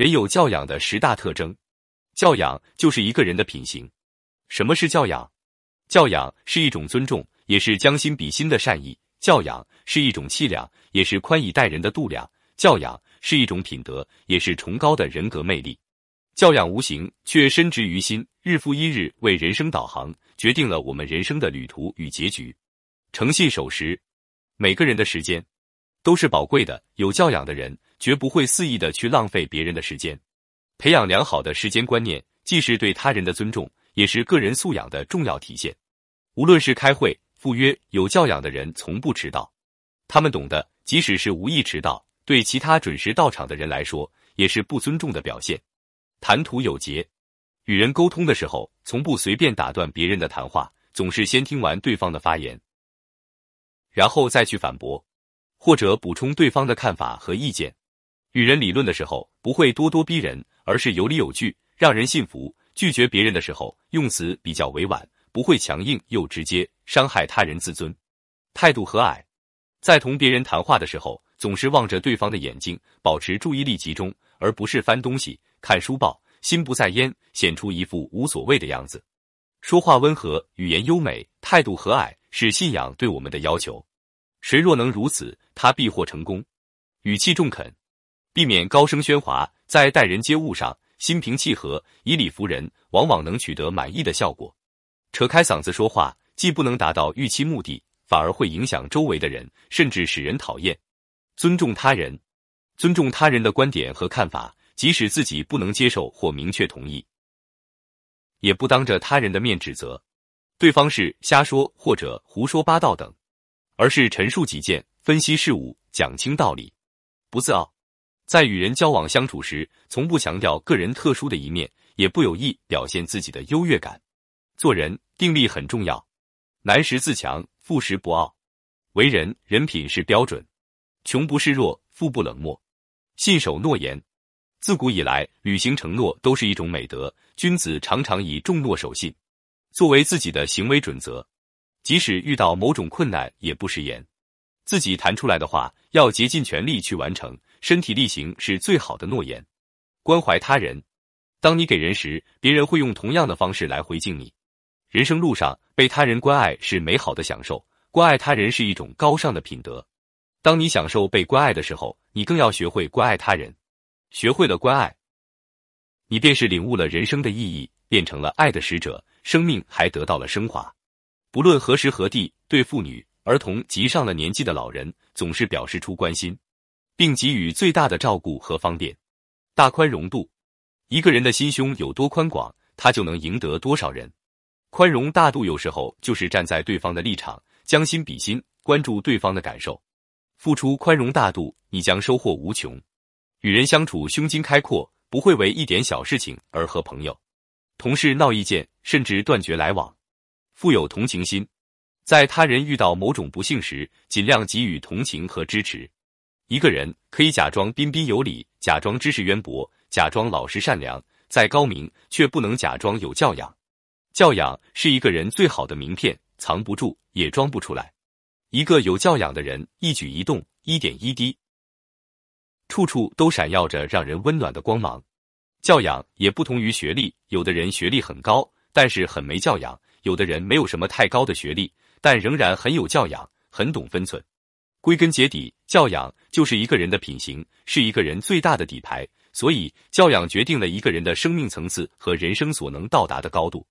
人有教养的十大特征，教养就是一个人的品行。什么是教养？教养是一种尊重，也是将心比心的善意；教养是一种气量，也是宽以待人的度量；教养是一种品德，也是崇高的人格魅力。教养无形，却深植于心，日复一日为人生导航，决定了我们人生的旅途与结局。诚信守时，每个人的时间都是宝贵的，有教养的人绝不会肆意的去浪费别人的时间。培养良好的时间观念，既是对他人的尊重。也是个人素养的重要体现。无论是开会、赴约，有教养的人从不迟到。他们懂得，即使是无意迟到，对其他准时到场的人来说，也是不尊重的表现。谈吐有节，与人沟通的时候，从不随便打断别人的谈话，总是先听完对方的发言，然后再去反驳或者补充对方的看法和意见。与人理论的时候，不会咄咄逼人，而是有理有据，让人信服。拒绝别人的时候，用词比较委婉，不会强硬又直接，伤害他人自尊。态度和蔼，在同别人谈话的时候，总是望着对方的眼睛，保持注意力集中，而不是翻东西、看书报，心不在焉，显出一副无所谓的样子。说话温和，语言优美，态度和蔼，是信仰对我们的要求。谁若能如此，他必获成功。语气中肯，避免高声喧哗，在待人接物上。心平气和，以理服人，往往能取得满意的效果。扯开嗓子说话，既不能达到预期目的，反而会影响周围的人，甚至使人讨厌。尊重他人，尊重他人的观点和看法，即使自己不能接受或明确同意，也不当着他人的面指责对方是瞎说或者胡说八道等，而是陈述己见，分析事物，讲清道理，不自傲。在与人交往相处时，从不强调个人特殊的一面，也不有意表现自己的优越感。做人定力很重要，难时自强，富时不傲。为人人品是标准，穷不示弱，富不冷漠，信守诺言。自古以来，履行承诺都是一种美德。君子常常以重诺守信，作为自己的行为准则。即使遇到某种困难，也不食言。自己谈出来的话，要竭尽全力去完成。身体力行是最好的诺言。关怀他人，当你给人时，别人会用同样的方式来回敬你。人生路上，被他人关爱是美好的享受，关爱他人是一种高尚的品德。当你享受被关爱的时候，你更要学会关爱他人。学会了关爱，你便是领悟了人生的意义，变成了爱的使者，生命还得到了升华。不论何时何地，对妇女、儿童及上了年纪的老人，总是表示出关心。并给予最大的照顾和方便，大宽容度。一个人的心胸有多宽广，他就能赢得多少人。宽容大度有时候就是站在对方的立场，将心比心，关注对方的感受。付出宽容大度，你将收获无穷。与人相处胸襟开阔，不会为一点小事情而和朋友、同事闹意见，甚至断绝来往。富有同情心，在他人遇到某种不幸时，尽量给予同情和支持。一个人可以假装彬彬有礼，假装知识渊博，假装老实善良，再高明却不能假装有教养。教养是一个人最好的名片，藏不住也装不出来。一个有教养的人，一举一动、一点一滴，处处都闪耀着让人温暖的光芒。教养也不同于学历，有的人学历很高，但是很没教养；有的人没有什么太高的学历，但仍然很有教养，很懂分寸。归根结底，教养就是一个人的品行，是一个人最大的底牌。所以，教养决定了一个人的生命层次和人生所能到达的高度。